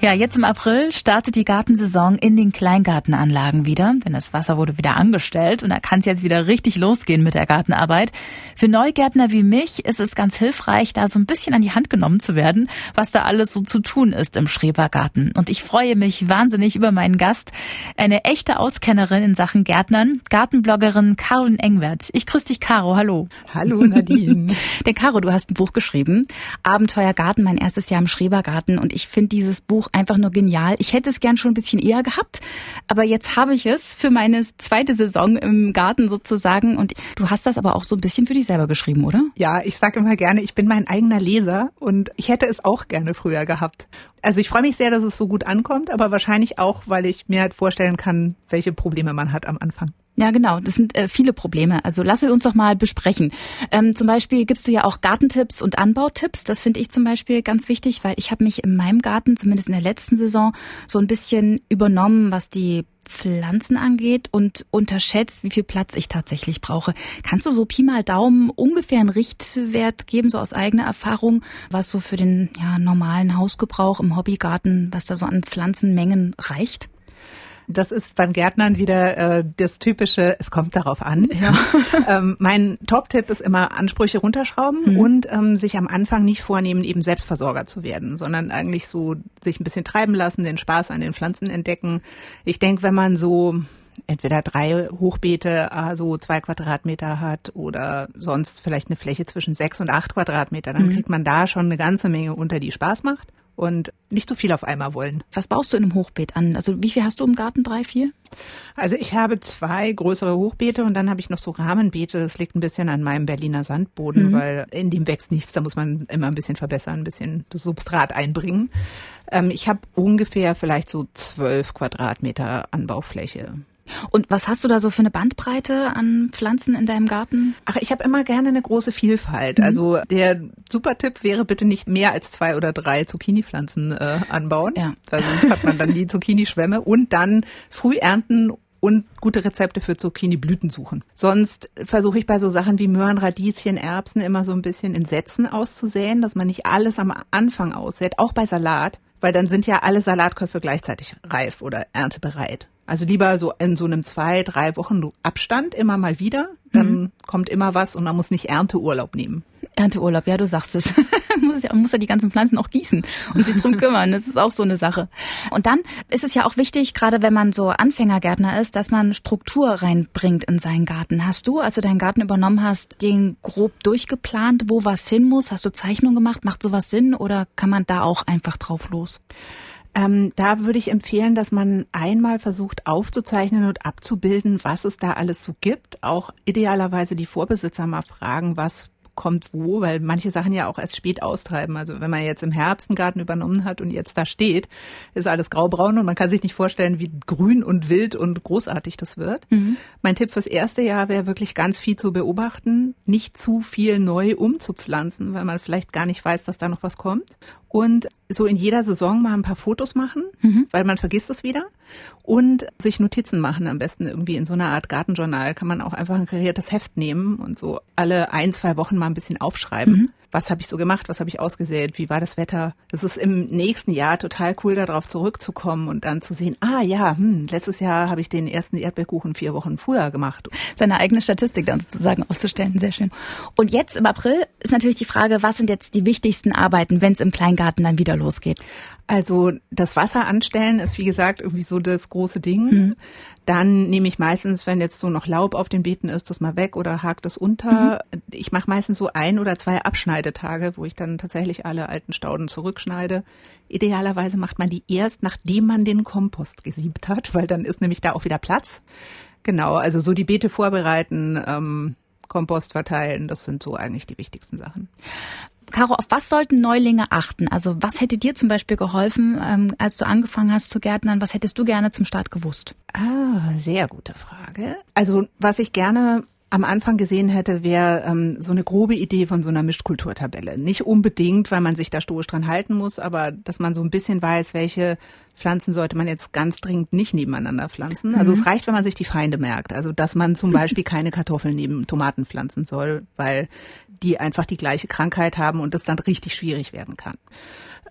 Ja, jetzt im April startet die Gartensaison in den Kleingartenanlagen wieder, denn das Wasser wurde wieder angestellt und da kann es jetzt wieder richtig losgehen mit der Gartenarbeit. Für Neugärtner wie mich ist es ganz hilfreich, da so ein bisschen an die Hand genommen zu werden, was da alles so zu tun ist im Schrebergarten. Und ich freue mich wahnsinnig über meinen Gast, eine echte Auskennerin in Sachen Gärtnern, Gartenbloggerin Caroline Engwert. Ich grüße dich, Caro. Hallo. Hallo, Nadine. Denn Caro, du hast ein Buch geschrieben, Abenteuer Garten, mein erstes Jahr im Schrebergarten. Und ich finde dieses Buch einfach nur genial. Ich hätte es gern schon ein bisschen eher gehabt, aber jetzt habe ich es für meine zweite Saison im Garten sozusagen. Und du hast das aber auch so ein bisschen für dich selber geschrieben, oder? Ja, ich sage immer gerne, ich bin mein eigener Leser und ich hätte es auch gerne früher gehabt. Also ich freue mich sehr, dass es so gut ankommt, aber wahrscheinlich auch, weil ich mir halt vorstellen kann, welche Probleme man hat am Anfang. Ja, genau. Das sind äh, viele Probleme. Also lasse uns doch mal besprechen. Ähm, zum Beispiel gibst du ja auch Gartentipps und Anbautipps. Das finde ich zum Beispiel ganz wichtig, weil ich habe mich in meinem Garten, zumindest in der letzten Saison, so ein bisschen übernommen, was die Pflanzen angeht und unterschätzt, wie viel Platz ich tatsächlich brauche. Kannst du so Pi mal Daumen ungefähr einen Richtwert geben, so aus eigener Erfahrung, was so für den ja, normalen Hausgebrauch im Hobbygarten, was da so an Pflanzenmengen reicht? Das ist beim Gärtnern wieder äh, das typische, es kommt darauf an. Ja. ähm, mein Top-Tipp ist immer Ansprüche runterschrauben mhm. und ähm, sich am Anfang nicht vornehmen, eben Selbstversorger zu werden, sondern eigentlich so sich ein bisschen treiben lassen, den Spaß an den Pflanzen entdecken. Ich denke, wenn man so entweder drei Hochbeete, also zwei Quadratmeter hat oder sonst vielleicht eine Fläche zwischen sechs und acht Quadratmeter, dann mhm. kriegt man da schon eine ganze Menge unter, die Spaß macht und nicht zu viel auf einmal wollen. Was baust du in einem Hochbeet an? Also wie viel hast du im Garten? Drei, vier? Also ich habe zwei größere Hochbeete und dann habe ich noch so Rahmenbeete. Das liegt ein bisschen an meinem Berliner Sandboden, mhm. weil in dem wächst nichts. Da muss man immer ein bisschen verbessern, ein bisschen das Substrat einbringen. Ähm, ich habe ungefähr vielleicht so zwölf Quadratmeter Anbaufläche. Und was hast du da so für eine Bandbreite an Pflanzen in deinem Garten? Ach, ich habe immer gerne eine große Vielfalt. Mhm. Also der super Tipp wäre bitte nicht mehr als zwei oder drei Zucchini-Pflanzen äh, anbauen, ja. weil sonst hat man dann die Zucchini-Schwämme und dann früh ernten und gute Rezepte für Zucchini-Blüten suchen. Sonst versuche ich bei so Sachen wie Möhren, Radieschen, Erbsen immer so ein bisschen in Sätzen auszusäen, dass man nicht alles am Anfang aussät, auch bei Salat, weil dann sind ja alle Salatköpfe gleichzeitig reif oder erntebereit. Also lieber so in so einem zwei, drei Wochen Abstand immer mal wieder. Dann mhm. kommt immer was und man muss nicht Ernteurlaub nehmen. Ernteurlaub, ja, du sagst es. muss, ja, muss ja die ganzen Pflanzen auch gießen und sich drum kümmern. Das ist auch so eine Sache. Und dann ist es ja auch wichtig, gerade wenn man so Anfängergärtner ist, dass man Struktur reinbringt in seinen Garten. Hast du, als du deinen Garten übernommen hast, den grob durchgeplant, wo was hin muss? Hast du Zeichnungen gemacht? Macht sowas Sinn oder kann man da auch einfach drauf los? Ähm, da würde ich empfehlen, dass man einmal versucht aufzuzeichnen und abzubilden, was es da alles so gibt. Auch idealerweise die Vorbesitzer mal fragen, was kommt wo, weil manche Sachen ja auch erst spät austreiben. Also wenn man jetzt im Herbst einen Garten übernommen hat und jetzt da steht, ist alles graubraun und man kann sich nicht vorstellen, wie grün und wild und großartig das wird. Mhm. Mein Tipp fürs erste Jahr wäre wirklich ganz viel zu beobachten, nicht zu viel neu umzupflanzen, weil man vielleicht gar nicht weiß, dass da noch was kommt und so in jeder Saison mal ein paar Fotos machen, mhm. weil man vergisst es wieder und sich Notizen machen am besten irgendwie in so einer Art Gartenjournal kann man auch einfach ein kariertes Heft nehmen und so alle ein, zwei Wochen mal ein bisschen aufschreiben. Mhm was habe ich so gemacht, was habe ich ausgesät, wie war das Wetter. Das ist im nächsten Jahr total cool, darauf zurückzukommen und dann zu sehen, ah ja, hm, letztes Jahr habe ich den ersten Erdbeerkuchen vier Wochen früher gemacht. Seine eigene Statistik dann sozusagen auszustellen, sehr schön. Und jetzt im April ist natürlich die Frage, was sind jetzt die wichtigsten Arbeiten, wenn es im Kleingarten dann wieder losgeht? Also das Wasser anstellen ist wie gesagt irgendwie so das große Ding. Mhm. Dann nehme ich meistens, wenn jetzt so noch Laub auf den Beeten ist, das mal weg oder hakt das unter. Mhm. Ich mache meistens so ein oder zwei Abschneidetage, wo ich dann tatsächlich alle alten Stauden zurückschneide. Idealerweise macht man die erst, nachdem man den Kompost gesiebt hat, weil dann ist nämlich da auch wieder Platz. Genau, also so die Beete vorbereiten, ähm, Kompost verteilen, das sind so eigentlich die wichtigsten Sachen. Caro, auf was sollten Neulinge achten? Also was hätte dir zum Beispiel geholfen, ähm, als du angefangen hast zu gärtnern? Was hättest du gerne zum Start gewusst? Ah, sehr gute Frage. Also was ich gerne am Anfang gesehen hätte, wäre ähm, so eine grobe Idee von so einer Mischkulturtabelle. Nicht unbedingt, weil man sich da stoisch dran halten muss, aber dass man so ein bisschen weiß, welche Pflanzen sollte man jetzt ganz dringend nicht nebeneinander pflanzen. Also mhm. es reicht, wenn man sich die Feinde merkt. Also dass man zum Beispiel keine Kartoffeln neben Tomaten pflanzen soll, weil die einfach die gleiche Krankheit haben und das dann richtig schwierig werden kann.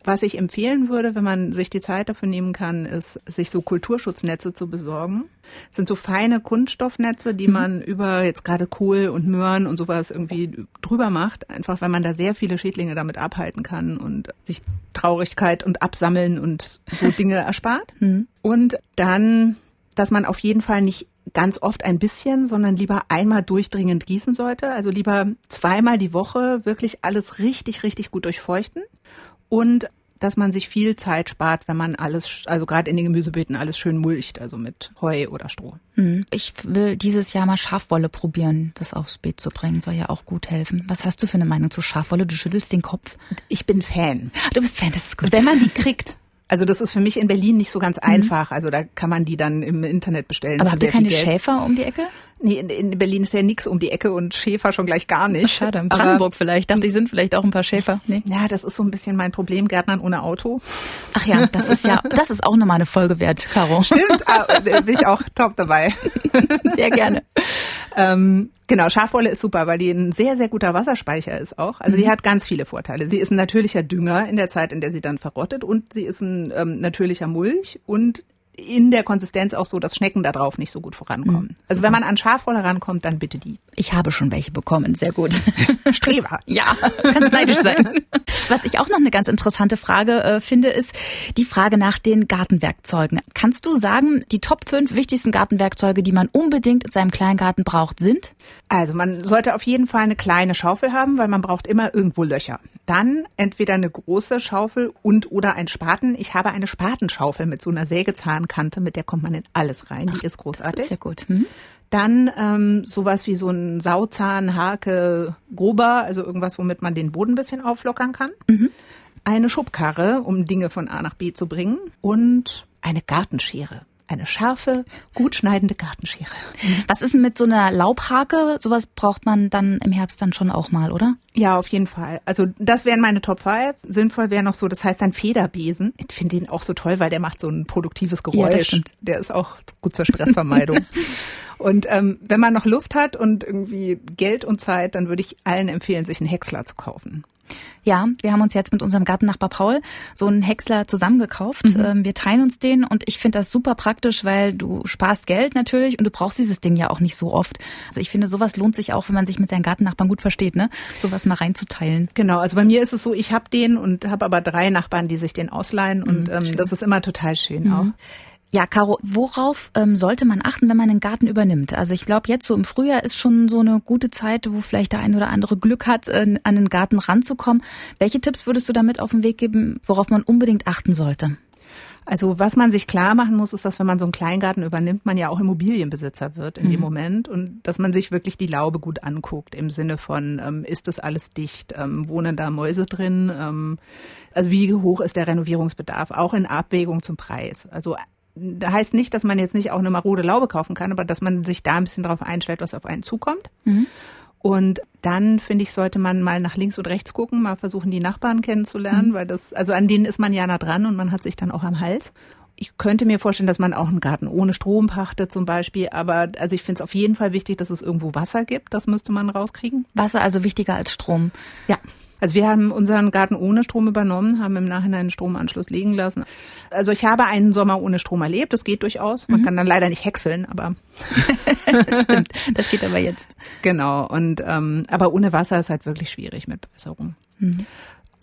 Was ich empfehlen würde, wenn man sich die Zeit dafür nehmen kann, ist, sich so Kulturschutznetze zu besorgen. Das sind so feine Kunststoffnetze, die mhm. man über jetzt gerade Kohl und Möhren und sowas irgendwie drüber macht, einfach weil man da sehr viele Schädlinge damit abhalten kann und sich Traurigkeit und Absammeln und so Dinge erspart. Mhm. Und dann, dass man auf jeden Fall nicht ganz oft ein bisschen, sondern lieber einmal durchdringend gießen sollte. Also lieber zweimal die Woche wirklich alles richtig, richtig gut durchfeuchten und dass man sich viel Zeit spart, wenn man alles, also gerade in den Gemüsebeeten alles schön mulcht, also mit Heu oder Stroh. Hm. Ich will dieses Jahr mal Schafwolle probieren, das aufs Beet zu bringen. Soll ja auch gut helfen. Was hast du für eine Meinung zu Schafwolle? Du schüttelst den Kopf. Ich bin Fan. Du bist Fan, das ist gut. Wenn man die kriegt. Also das ist für mich in Berlin nicht so ganz mhm. einfach. Also da kann man die dann im Internet bestellen. Aber habt ihr keine Schäfer um die Ecke? Nee, in, in Berlin ist ja nichts um die Ecke und Schäfer schon gleich gar nicht. Schade, in Brandenburg Aber, vielleicht. Dachte, die sind vielleicht auch ein paar Schäfer. Nee. Ja, das ist so ein bisschen mein Problem, Gärtnern ohne Auto. Ach ja, das ist ja, das ist auch nochmal eine Folge wert, Caro. Stimmt, ah, bin ich auch top dabei. Sehr gerne. ähm, genau, Schafwolle ist super, weil die ein sehr, sehr guter Wasserspeicher ist auch. Also mhm. die hat ganz viele Vorteile. Sie ist ein natürlicher Dünger in der Zeit, in der sie dann verrottet und sie ist ein ähm, natürlicher Mulch und in der Konsistenz auch so, dass Schnecken da drauf nicht so gut vorankommen. Mhm, also wenn man an Schafwolle rankommt, dann bitte die. Ich habe schon welche bekommen, sehr gut. Streber. ja, kannst neidisch sein. Was ich auch noch eine ganz interessante Frage äh, finde, ist die Frage nach den Gartenwerkzeugen. Kannst du sagen, die Top 5 wichtigsten Gartenwerkzeuge, die man unbedingt in seinem Kleingarten braucht, sind? Also man sollte auf jeden Fall eine kleine Schaufel haben, weil man braucht immer irgendwo Löcher. Dann entweder eine große Schaufel und oder ein Spaten. Ich habe eine Spatenschaufel mit so einer Sägezahnkante, mit der kommt man in alles rein. Die Ach, ist großartig. Das ist ja gut. Hm? Dann ähm, sowas wie so ein Sauzahn, Hake, grober, also irgendwas, womit man den Boden ein bisschen auflockern kann. Mhm. Eine Schubkarre, um Dinge von A nach B zu bringen. Und eine Gartenschere eine scharfe, gut schneidende Gartenschere. Was ist denn mit so einer Laubhake? Sowas braucht man dann im Herbst dann schon auch mal, oder? Ja, auf jeden Fall. Also das wären meine Top 5. Sinnvoll wäre noch so, das heißt ein Federbesen. Ich finde den auch so toll, weil der macht so ein produktives Geräusch. Ja, der ist auch gut zur Stressvermeidung. und ähm, wenn man noch Luft hat und irgendwie Geld und Zeit, dann würde ich allen empfehlen, sich einen Häcksler zu kaufen. Ja, wir haben uns jetzt mit unserem Gartennachbar Paul so einen Häcksler zusammengekauft. Mhm. Ähm, wir teilen uns den und ich finde das super praktisch, weil du sparst Geld natürlich und du brauchst dieses Ding ja auch nicht so oft. Also ich finde, sowas lohnt sich auch, wenn man sich mit seinen Gartennachbarn gut versteht, ne? Sowas mal reinzuteilen. Genau, also bei mir ist es so, ich habe den und habe aber drei Nachbarn, die sich den ausleihen und mhm, ähm, das ist immer total schön mhm. auch. Ja, Caro, worauf ähm, sollte man achten, wenn man einen Garten übernimmt? Also ich glaube, jetzt so im Frühjahr ist schon so eine gute Zeit, wo vielleicht der ein oder andere Glück hat, äh, an den Garten ranzukommen. Welche Tipps würdest du damit auf den Weg geben, worauf man unbedingt achten sollte? Also was man sich klar machen muss, ist, dass wenn man so einen Kleingarten übernimmt, man ja auch Immobilienbesitzer wird in mhm. dem Moment und dass man sich wirklich die Laube gut anguckt im Sinne von, ähm, ist das alles dicht, ähm, wohnen da Mäuse drin, ähm, also wie hoch ist der Renovierungsbedarf, auch in Abwägung zum Preis. Also heißt nicht, dass man jetzt nicht auch eine marode Laube kaufen kann, aber dass man sich da ein bisschen darauf einstellt, was auf einen zukommt. Mhm. Und dann, finde ich, sollte man mal nach links und rechts gucken, mal versuchen, die Nachbarn kennenzulernen, mhm. weil das, also an denen ist man ja nah dran und man hat sich dann auch am Hals. Ich könnte mir vorstellen, dass man auch einen Garten ohne Strom pachtet zum Beispiel, aber also ich finde es auf jeden Fall wichtig, dass es irgendwo Wasser gibt. Das müsste man rauskriegen. Wasser also wichtiger als Strom. Ja. Also wir haben unseren Garten ohne Strom übernommen, haben im Nachhinein einen Stromanschluss liegen lassen. Also ich habe einen Sommer ohne Strom erlebt, das geht durchaus. Man mhm. kann dann leider nicht häckseln, aber das stimmt, das geht aber jetzt. Genau. Und ähm, aber ohne Wasser ist halt wirklich schwierig mit Bewässerung. Mhm.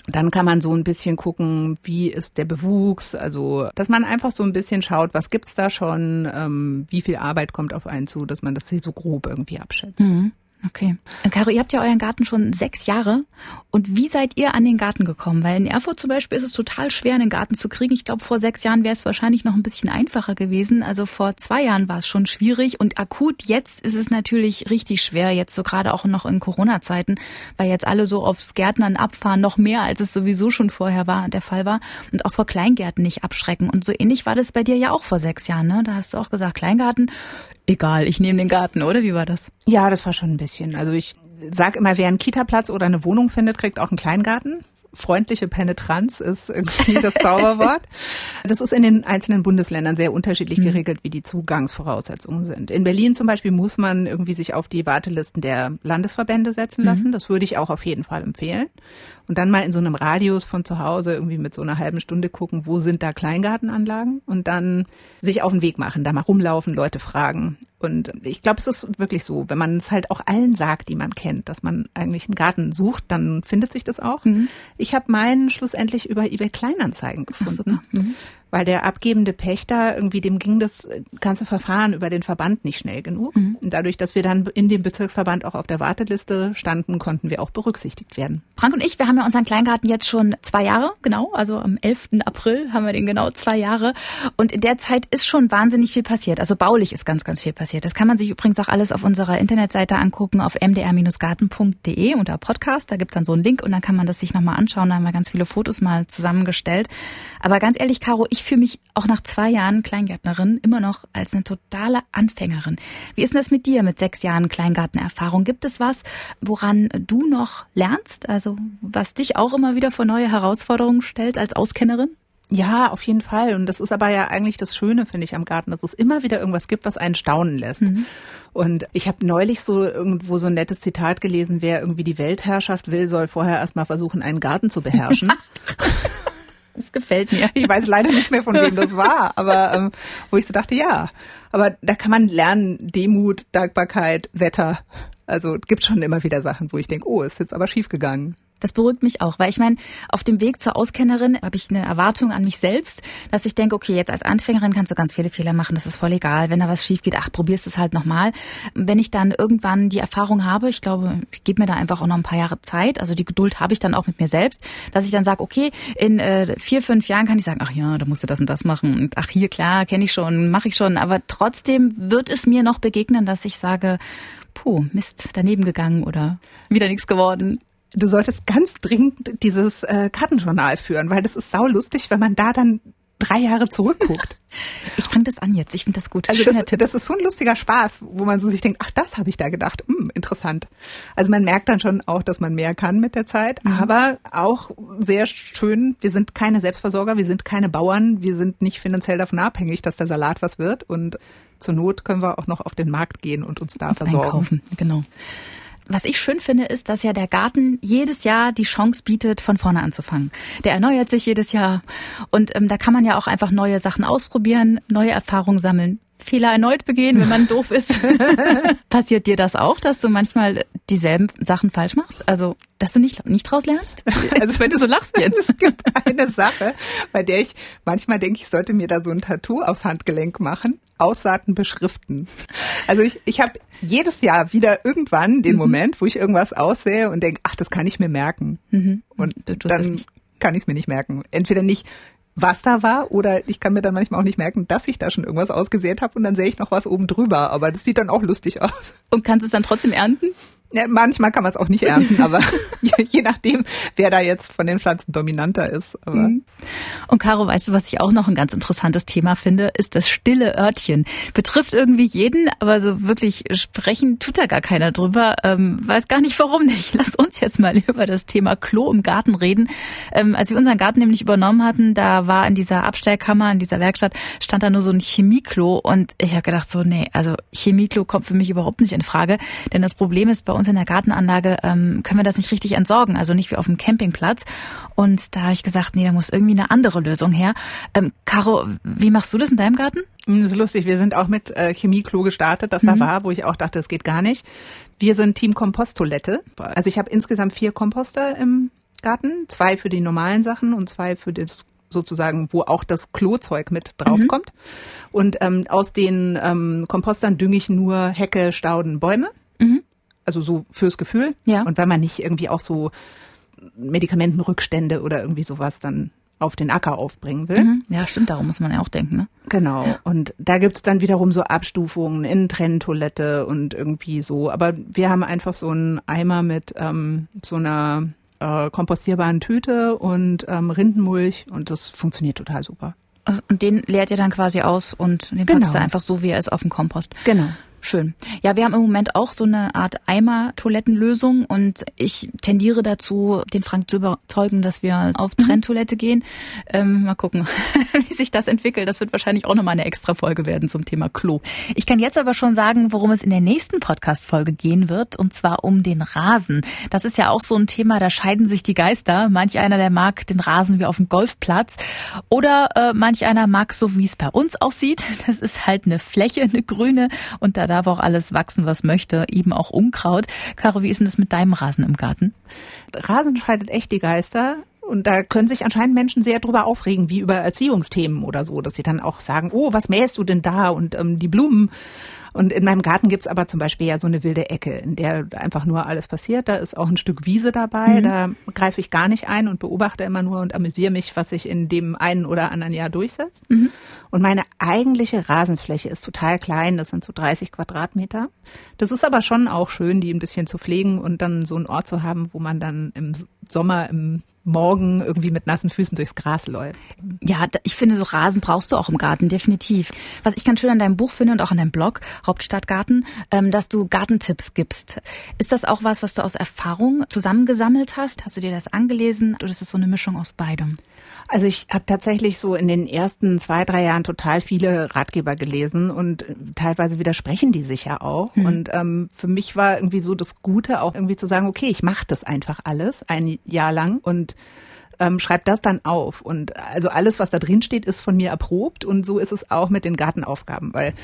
Dann kann man so ein bisschen gucken, wie ist der Bewuchs, also dass man einfach so ein bisschen schaut, was gibt's da schon, ähm, wie viel Arbeit kommt auf einen zu, dass man das so grob irgendwie abschätzt. Mhm. Okay. Caro, ihr habt ja euren Garten schon sechs Jahre. Und wie seid ihr an den Garten gekommen? Weil in Erfurt zum Beispiel ist es total schwer, einen Garten zu kriegen. Ich glaube, vor sechs Jahren wäre es wahrscheinlich noch ein bisschen einfacher gewesen. Also vor zwei Jahren war es schon schwierig. Und akut jetzt ist es natürlich richtig schwer, jetzt so gerade auch noch in Corona-Zeiten, weil jetzt alle so aufs Gärtnern abfahren, noch mehr, als es sowieso schon vorher war, der Fall war. Und auch vor Kleingärten nicht abschrecken. Und so ähnlich war das bei dir ja auch vor sechs Jahren. Ne? Da hast du auch gesagt, Kleingarten, egal, ich nehme den Garten, oder? Wie war das? Ja, das war schon ein bisschen. Also ich sag immer, wer einen Kita-Platz oder eine Wohnung findet, kriegt auch einen Kleingarten. Freundliche Penetranz ist irgendwie das Zauberwort. Das ist in den einzelnen Bundesländern sehr unterschiedlich mhm. geregelt, wie die Zugangsvoraussetzungen sind. In Berlin zum Beispiel muss man irgendwie sich auf die Wartelisten der Landesverbände setzen mhm. lassen. Das würde ich auch auf jeden Fall empfehlen. Und dann mal in so einem Radius von zu Hause irgendwie mit so einer halben Stunde gucken, wo sind da Kleingartenanlagen und dann sich auf den Weg machen, da mal rumlaufen, Leute fragen. Und ich glaube, es ist wirklich so, wenn man es halt auch allen sagt, die man kennt, dass man eigentlich einen Garten sucht, dann findet sich das auch. Mhm. Ich habe meinen schlussendlich über eBay Kleinanzeigen gefunden. Mhm weil der abgebende Pächter irgendwie dem ging das ganze Verfahren über den Verband nicht schnell genug. Mhm. Und dadurch, dass wir dann in dem Bezirksverband auch auf der Warteliste standen, konnten wir auch berücksichtigt werden. Frank und ich, wir haben ja unseren Kleingarten jetzt schon zwei Jahre, genau, also am 11. April haben wir den genau zwei Jahre. Und in der Zeit ist schon wahnsinnig viel passiert. Also baulich ist ganz, ganz viel passiert. Das kann man sich übrigens auch alles auf unserer Internetseite angucken, auf mdr-garten.de unter Podcast. Da gibt's dann so einen Link und dann kann man das sich nochmal anschauen. Da haben wir ganz viele Fotos mal zusammengestellt. Aber ganz ehrlich, Caro, ich fühle mich auch nach zwei Jahren Kleingärtnerin immer noch als eine totale Anfängerin. Wie ist denn das mit dir mit sechs Jahren Kleingartenerfahrung? Gibt es was, woran du noch lernst? Also was dich auch immer wieder vor neue Herausforderungen stellt als Auskennerin? Ja, auf jeden Fall. Und das ist aber ja eigentlich das Schöne, finde ich, am Garten, dass es immer wieder irgendwas gibt, was einen staunen lässt. Mhm. Und ich habe neulich so irgendwo so ein nettes Zitat gelesen, wer irgendwie die Weltherrschaft will, soll vorher erstmal versuchen, einen Garten zu beherrschen. Das gefällt mir. Ich weiß leider nicht mehr, von wem das war, aber ähm, wo ich so dachte, ja. Aber da kann man lernen, Demut, Dankbarkeit, Wetter. Also gibt schon immer wieder Sachen, wo ich denke, oh, ist jetzt aber schief gegangen. Das beruhigt mich auch, weil ich meine, auf dem Weg zur Auskennerin habe ich eine Erwartung an mich selbst, dass ich denke, okay, jetzt als Anfängerin kannst du ganz viele Fehler machen, das ist voll egal. Wenn da was schief geht, ach, probierst es halt nochmal. Wenn ich dann irgendwann die Erfahrung habe, ich glaube, ich gebe mir da einfach auch noch ein paar Jahre Zeit, also die Geduld habe ich dann auch mit mir selbst, dass ich dann sage, okay, in äh, vier, fünf Jahren kann ich sagen, ach ja, da musst du das und das machen. Und ach hier, klar, kenne ich schon, mache ich schon. Aber trotzdem wird es mir noch begegnen, dass ich sage, puh, Mist, daneben gegangen oder wieder nichts geworden du solltest ganz dringend dieses äh, Kartenjournal führen, weil das ist saulustig, wenn man da dann drei Jahre zurückguckt. Ich fange das an jetzt. Ich finde das gut. Also das, das, ist so ein lustiger Spaß, wo man so sich denkt, ach, das habe ich da gedacht. Hm, interessant. Also man merkt dann schon auch, dass man mehr kann mit der Zeit, mhm. aber auch sehr schön, wir sind keine Selbstversorger, wir sind keine Bauern, wir sind nicht finanziell davon abhängig, dass der Salat was wird und zur Not können wir auch noch auf den Markt gehen und uns da und versorgen. Einkaufen, genau. Was ich schön finde, ist, dass ja der Garten jedes Jahr die Chance bietet, von vorne anzufangen. Der erneuert sich jedes Jahr und ähm, da kann man ja auch einfach neue Sachen ausprobieren, neue Erfahrungen sammeln. Fehler erneut begehen, wenn man doof ist. Passiert dir das auch, dass du manchmal dieselben Sachen falsch machst? Also, dass du nicht, nicht draus lernst? Also, wenn du so lachst jetzt. es gibt eine Sache, bei der ich manchmal denke, ich sollte mir da so ein Tattoo aufs Handgelenk machen. Aussaaten beschriften. Also ich, ich habe jedes Jahr wieder irgendwann den mhm. Moment, wo ich irgendwas aussehe und denke, ach, das kann ich mir merken. Mhm. Und dann kann ich es mir nicht merken. Entweder nicht, was da war oder ich kann mir dann manchmal auch nicht merken, dass ich da schon irgendwas ausgesät habe und dann sehe ich noch was oben drüber, aber das sieht dann auch lustig aus. Und kannst du es dann trotzdem ernten? Ja, manchmal kann man es auch nicht ernten, aber je, je, nachdem, wer da jetzt von den Pflanzen dominanter ist. Aber. Mhm. Und Caro, weißt du, was ich auch noch ein ganz interessantes Thema finde, ist das stille Örtchen. Betrifft irgendwie jeden, aber so wirklich sprechen tut da gar keiner drüber. Ähm, weiß gar nicht, warum nicht. Lass uns jetzt mal über das Thema Klo im Garten reden. Ähm, als wir unseren Garten nämlich übernommen hatten, da war in dieser Abstellkammer, in dieser Werkstatt, stand da nur so ein Chemieklo und ich habe gedacht so, nee, also Chemieklo kommt für mich überhaupt nicht in Frage, denn das Problem ist bei uns uns in der Gartenanlage ähm, können wir das nicht richtig entsorgen, also nicht wie auf dem Campingplatz. Und da habe ich gesagt, nee, da muss irgendwie eine andere Lösung her. Ähm, Caro, wie machst du das in deinem Garten? Hm, das ist lustig. Wir sind auch mit äh, Chemieklo gestartet, das mhm. da war, wo ich auch dachte, das geht gar nicht. Wir sind Team Komposttoilette. Also ich habe insgesamt vier Komposter im Garten, zwei für die normalen Sachen und zwei für das sozusagen, wo auch das Klozeug mit draufkommt. Mhm. Und ähm, aus den ähm, Kompostern dünge ich nur Hecke, Stauden, Bäume. Also so fürs Gefühl. Ja. Und wenn man nicht irgendwie auch so Medikamentenrückstände oder irgendwie sowas dann auf den Acker aufbringen will. Mhm. Ja, stimmt, darum muss man ja auch denken, ne? Genau. Ja. Und da gibt's dann wiederum so Abstufungen in Trenntoilette und irgendwie so. Aber wir haben einfach so einen Eimer mit ähm, so einer äh, kompostierbaren Tüte und ähm, Rindenmulch und das funktioniert total super. Und den leert ihr dann quasi aus und den packst genau. du einfach so, wie er ist, auf den Kompost. Genau. Schön. Ja, wir haben im Moment auch so eine Art Eimer-Toilettenlösung und ich tendiere dazu, den Frank zu überzeugen, dass wir auf mhm. Trenntoilette gehen. Ähm, mal gucken, wie sich das entwickelt. Das wird wahrscheinlich auch nochmal eine extra Folge werden zum Thema Klo. Ich kann jetzt aber schon sagen, worum es in der nächsten Podcast-Folge gehen wird und zwar um den Rasen. Das ist ja auch so ein Thema, da scheiden sich die Geister. Manch einer, der mag den Rasen wie auf dem Golfplatz oder äh, manch einer mag so, wie es bei uns aussieht. Das ist halt eine Fläche, eine grüne und da darf auch alles wachsen, was möchte, eben auch Unkraut. Caro, wie ist denn das mit deinem Rasen im Garten? Rasen scheidet echt die Geister. Und da können sich anscheinend Menschen sehr drüber aufregen, wie über Erziehungsthemen oder so, dass sie dann auch sagen, oh, was mähst du denn da? Und ähm, die Blumen und in meinem Garten gibt's aber zum Beispiel ja so eine wilde Ecke, in der einfach nur alles passiert. Da ist auch ein Stück Wiese dabei. Mhm. Da greife ich gar nicht ein und beobachte immer nur und amüsiere mich, was sich in dem einen oder anderen Jahr durchsetzt. Mhm. Und meine eigentliche Rasenfläche ist total klein. Das sind so 30 Quadratmeter. Das ist aber schon auch schön, die ein bisschen zu pflegen und dann so einen Ort zu haben, wo man dann im Sommer, im Morgen irgendwie mit nassen Füßen durchs Gras läuft. Ja, ich finde, so Rasen brauchst du auch im Garten, definitiv. Was ich ganz schön an deinem Buch finde und auch an deinem Blog, Hauptstadtgarten, ähm, dass du Gartentipps gibst. Ist das auch was, was du aus Erfahrung zusammengesammelt hast? Hast du dir das angelesen oder ist es so eine Mischung aus beidem? Also ich habe tatsächlich so in den ersten zwei, drei Jahren total viele Ratgeber gelesen und teilweise widersprechen die sich ja auch. Mhm. Und ähm, für mich war irgendwie so das Gute auch irgendwie zu sagen, okay, ich mache das einfach alles ein Jahr lang und ähm, schreibt das dann auf. Und also alles, was da drin steht, ist von mir erprobt. Und so ist es auch mit den Gartenaufgaben, weil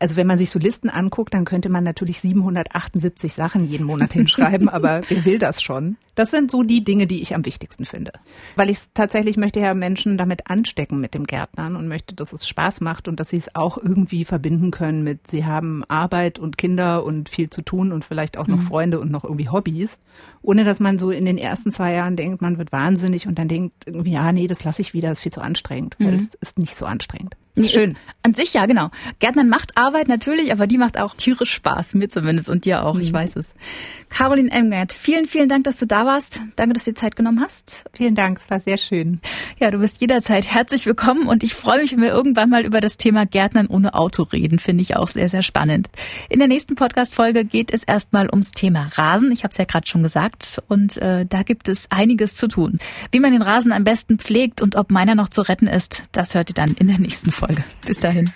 also wenn man sich so Listen anguckt, dann könnte man natürlich 778 Sachen jeden Monat hinschreiben, aber wer will das schon? Das sind so die Dinge, die ich am wichtigsten finde. Weil ich tatsächlich möchte ja Menschen damit anstecken mit dem Gärtnern und möchte, dass es Spaß macht und dass sie es auch irgendwie verbinden können mit, sie haben Arbeit und Kinder und viel zu tun und vielleicht auch noch mhm. Freunde und noch irgendwie Hobbys. Ohne dass man so in den ersten zwei Jahren denkt, man wird wahnsinnig und dann denkt irgendwie, ja, nee, das lasse ich wieder, ist viel zu anstrengend, weil mhm. es ist nicht so anstrengend. Nee, Schön. An sich ja, genau. Gärtnern macht Arbeit natürlich, aber die macht auch tierisch Spaß, mir zumindest und dir auch, mhm. ich weiß es. Caroline Emgert, vielen, vielen Dank, dass du da warst. Danke, dass du dir Zeit genommen hast. Vielen Dank, es war sehr schön. Ja, du bist jederzeit herzlich willkommen und ich freue mich, wenn wir irgendwann mal über das Thema Gärtnern ohne Auto reden. Finde ich auch sehr, sehr spannend. In der nächsten Podcast-Folge geht es erstmal ums Thema Rasen. Ich habe es ja gerade schon gesagt und äh, da gibt es einiges zu tun. Wie man den Rasen am besten pflegt und ob meiner noch zu retten ist, das hört ihr dann in der nächsten Folge. Bis dahin.